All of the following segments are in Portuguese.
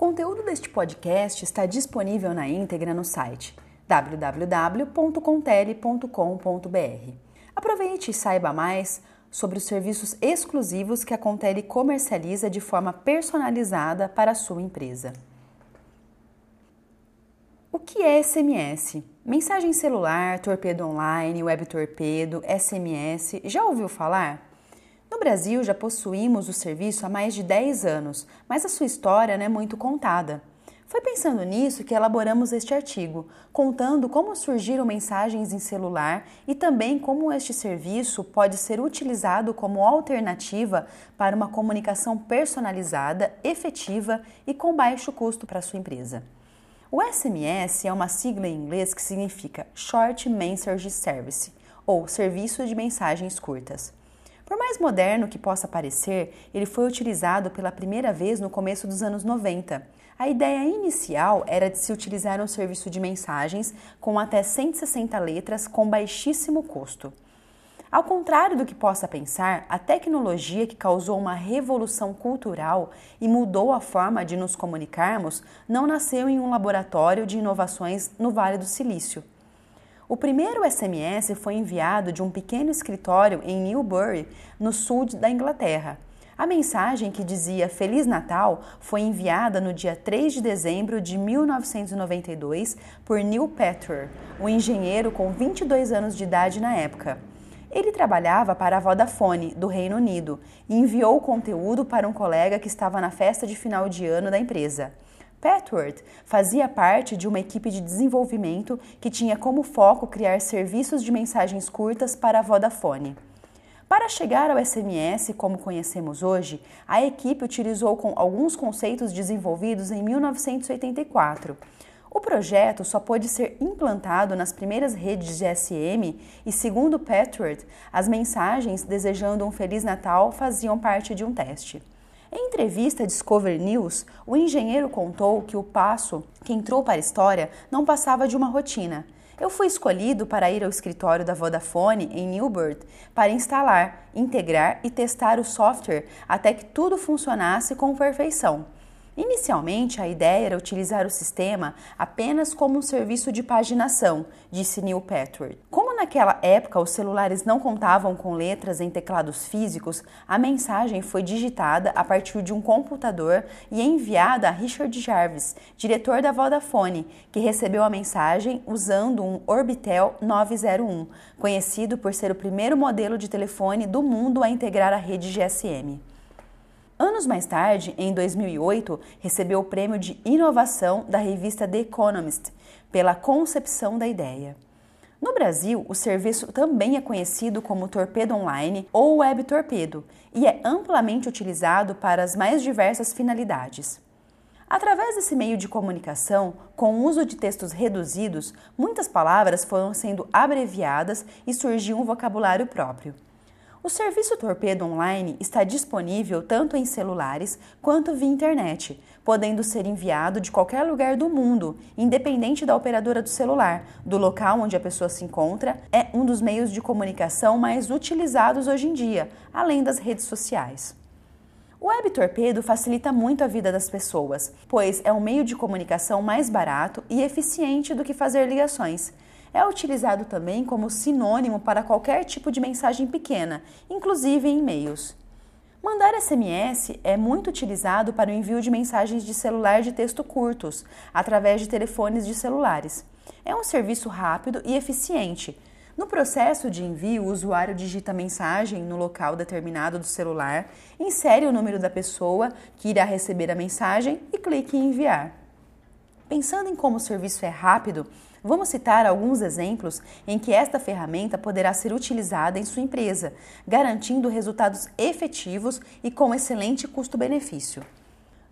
conteúdo deste podcast está disponível na íntegra no site www.contele.com.br. Aproveite e saiba mais sobre os serviços exclusivos que a Contele comercializa de forma personalizada para a sua empresa. O que é SMS? Mensagem celular, torpedo online, web torpedo, SMS, já ouviu falar? No Brasil já possuímos o serviço há mais de 10 anos, mas a sua história não é muito contada. Foi pensando nisso que elaboramos este artigo, contando como surgiram mensagens em celular e também como este serviço pode ser utilizado como alternativa para uma comunicação personalizada, efetiva e com baixo custo para sua empresa. O SMS é uma sigla em inglês que significa Short Message Service, ou Serviço de Mensagens Curtas. Por mais moderno que possa parecer, ele foi utilizado pela primeira vez no começo dos anos 90. A ideia inicial era de se utilizar um serviço de mensagens com até 160 letras com baixíssimo custo. Ao contrário do que possa pensar, a tecnologia que causou uma revolução cultural e mudou a forma de nos comunicarmos não nasceu em um laboratório de inovações no Vale do Silício. O primeiro SMS foi enviado de um pequeno escritório em Newbury, no sul da Inglaterra. A mensagem que dizia Feliz Natal foi enviada no dia 3 de dezembro de 1992 por Neil Petrer, um engenheiro com 22 anos de idade na época. Ele trabalhava para a Vodafone, do Reino Unido, e enviou o conteúdo para um colega que estava na festa de final de ano da empresa. Petworth fazia parte de uma equipe de desenvolvimento que tinha como foco criar serviços de mensagens curtas para a Vodafone. Para chegar ao SMS como conhecemos hoje, a equipe utilizou com alguns conceitos desenvolvidos em 1984. O projeto só pôde ser implantado nas primeiras redes de SM e, segundo Petworth, as mensagens desejando um Feliz Natal faziam parte de um teste. Em entrevista à Discover News, o engenheiro contou que o passo que entrou para a história não passava de uma rotina. Eu fui escolhido para ir ao escritório da Vodafone em Newburgh para instalar, integrar e testar o software até que tudo funcionasse com perfeição. Inicialmente, a ideia era utilizar o sistema apenas como um serviço de paginação, disse Neil Petworth. Como naquela época os celulares não contavam com letras em teclados físicos, a mensagem foi digitada a partir de um computador e enviada a Richard Jarvis, diretor da Vodafone, que recebeu a mensagem usando um Orbitel 901, conhecido por ser o primeiro modelo de telefone do mundo a integrar a rede GSM. Anos mais tarde, em 2008, recebeu o prêmio de inovação da revista The Economist pela concepção da ideia. No Brasil, o serviço também é conhecido como Torpedo Online ou Web Torpedo e é amplamente utilizado para as mais diversas finalidades. Através desse meio de comunicação, com o uso de textos reduzidos, muitas palavras foram sendo abreviadas e surgiu um vocabulário próprio. O serviço Torpedo Online está disponível tanto em celulares quanto via internet, podendo ser enviado de qualquer lugar do mundo, independente da operadora do celular, do local onde a pessoa se encontra, é um dos meios de comunicação mais utilizados hoje em dia, além das redes sociais. O Web Torpedo facilita muito a vida das pessoas, pois é um meio de comunicação mais barato e eficiente do que fazer ligações é utilizado também como sinônimo para qualquer tipo de mensagem pequena, inclusive em e-mails. Mandar SMS é muito utilizado para o envio de mensagens de celular de texto curtos, através de telefones de celulares. É um serviço rápido e eficiente. No processo de envio, o usuário digita a mensagem no local determinado do celular, insere o número da pessoa que irá receber a mensagem e clique em enviar. Pensando em como o serviço é rápido, Vamos citar alguns exemplos em que esta ferramenta poderá ser utilizada em sua empresa, garantindo resultados efetivos e com excelente custo-benefício.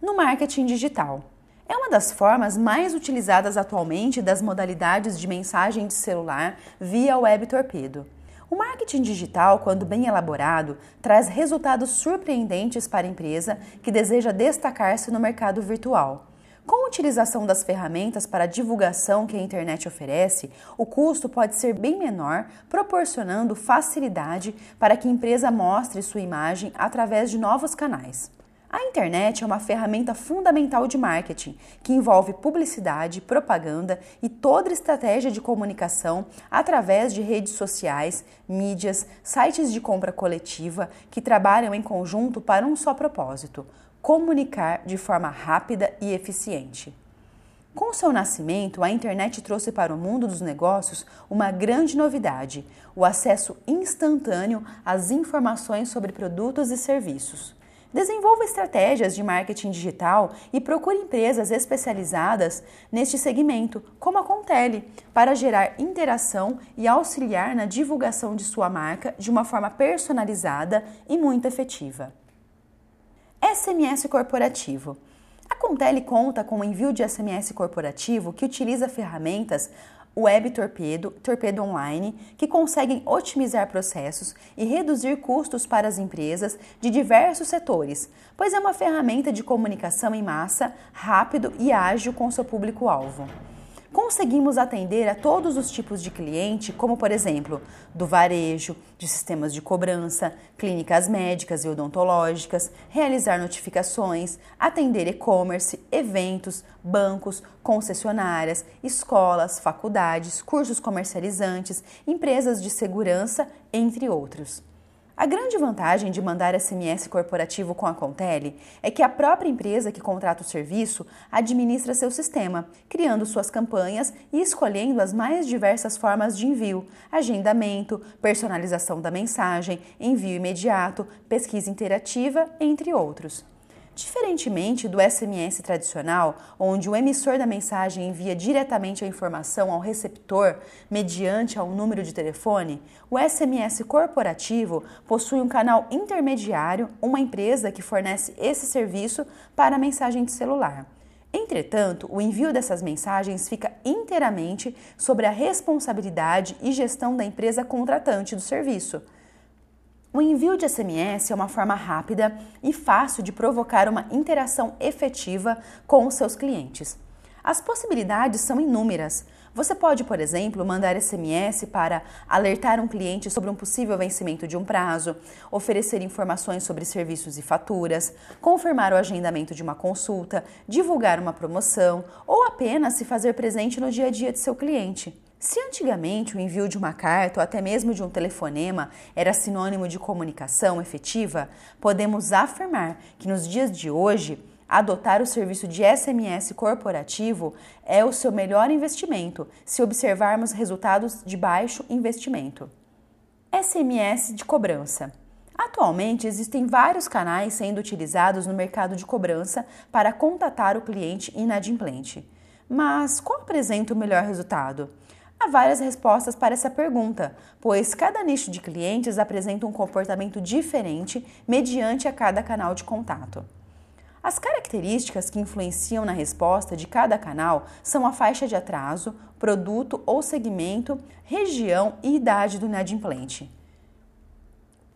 No marketing digital. É uma das formas mais utilizadas atualmente das modalidades de mensagem de celular via web torpedo. O marketing digital, quando bem elaborado, traz resultados surpreendentes para a empresa que deseja destacar-se no mercado virtual. Com a utilização das ferramentas para a divulgação que a internet oferece, o custo pode ser bem menor, proporcionando facilidade para que a empresa mostre sua imagem através de novos canais. A internet é uma ferramenta fundamental de marketing que envolve publicidade, propaganda e toda estratégia de comunicação através de redes sociais, mídias, sites de compra coletiva que trabalham em conjunto para um só propósito: comunicar de forma rápida e eficiente. Com seu nascimento, a internet trouxe para o mundo dos negócios uma grande novidade: o acesso instantâneo às informações sobre produtos e serviços. Desenvolva estratégias de marketing digital e procure empresas especializadas neste segmento, como a Contele, para gerar interação e auxiliar na divulgação de sua marca de uma forma personalizada e muito efetiva. SMS corporativo. A Contele conta com o envio de SMS corporativo que utiliza ferramentas Web Torpedo, Torpedo Online, que conseguem otimizar processos e reduzir custos para as empresas de diversos setores, pois é uma ferramenta de comunicação em massa, rápido e ágil com seu público-alvo conseguimos atender a todos os tipos de cliente, como por exemplo, do varejo, de sistemas de cobrança, clínicas médicas e odontológicas, realizar notificações, atender e-commerce, eventos, bancos, concessionárias, escolas, faculdades, cursos comercializantes, empresas de segurança, entre outros. A grande vantagem de mandar SMS corporativo com a Contele é que a própria empresa que contrata o serviço administra seu sistema, criando suas campanhas e escolhendo as mais diversas formas de envio, agendamento, personalização da mensagem, envio imediato, pesquisa interativa, entre outros. Diferentemente do SMS tradicional, onde o emissor da mensagem envia diretamente a informação ao receptor mediante um número de telefone, o SMS corporativo possui um canal intermediário, uma empresa que fornece esse serviço para a mensagem de celular. Entretanto, o envio dessas mensagens fica inteiramente sobre a responsabilidade e gestão da empresa contratante do serviço. O envio de SMS é uma forma rápida e fácil de provocar uma interação efetiva com os seus clientes. As possibilidades são inúmeras. Você pode, por exemplo, mandar SMS para alertar um cliente sobre um possível vencimento de um prazo, oferecer informações sobre serviços e faturas, confirmar o agendamento de uma consulta, divulgar uma promoção ou apenas se fazer presente no dia a dia de seu cliente. Se antigamente o envio de uma carta ou até mesmo de um telefonema era sinônimo de comunicação efetiva, podemos afirmar que nos dias de hoje, adotar o serviço de SMS corporativo é o seu melhor investimento se observarmos resultados de baixo investimento. SMS de cobrança. Atualmente existem vários canais sendo utilizados no mercado de cobrança para contatar o cliente inadimplente. Mas qual apresenta o melhor resultado? Há várias respostas para essa pergunta, pois cada nicho de clientes apresenta um comportamento diferente mediante a cada canal de contato. As características que influenciam na resposta de cada canal são a faixa de atraso, produto ou segmento, região e idade do inadimplente.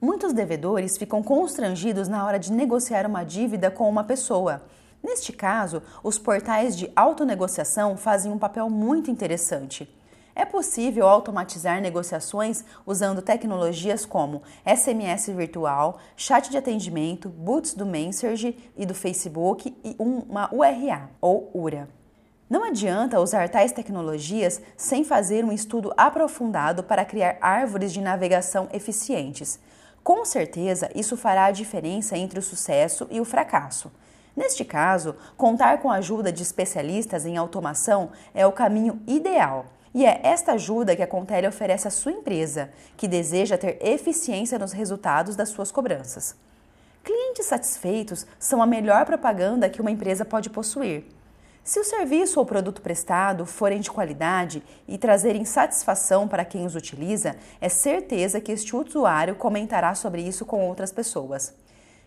Muitos devedores ficam constrangidos na hora de negociar uma dívida com uma pessoa. Neste caso, os portais de autonegociação fazem um papel muito interessante. É possível automatizar negociações usando tecnologias como SMS virtual, chat de atendimento, boots do Messenger e do Facebook e uma URA ou URA. Não adianta usar tais tecnologias sem fazer um estudo aprofundado para criar árvores de navegação eficientes. Com certeza, isso fará a diferença entre o sucesso e o fracasso. Neste caso, contar com a ajuda de especialistas em automação é o caminho ideal. E é esta ajuda que a Contele oferece à sua empresa, que deseja ter eficiência nos resultados das suas cobranças. Clientes satisfeitos são a melhor propaganda que uma empresa pode possuir. Se o serviço ou produto prestado forem de qualidade e trazerem satisfação para quem os utiliza, é certeza que este usuário comentará sobre isso com outras pessoas.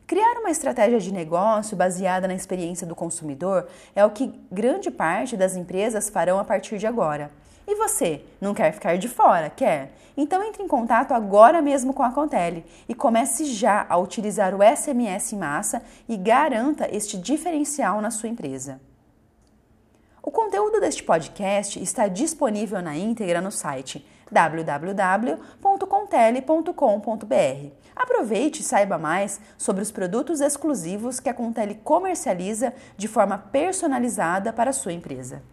Criar uma estratégia de negócio baseada na experiência do consumidor é o que grande parte das empresas farão a partir de agora. E você, não quer ficar de fora, quer? Então entre em contato agora mesmo com a Contele e comece já a utilizar o SMS em massa e garanta este diferencial na sua empresa. O conteúdo deste podcast está disponível na íntegra no site www.contele.com.br. Aproveite e saiba mais sobre os produtos exclusivos que a Contele comercializa de forma personalizada para a sua empresa.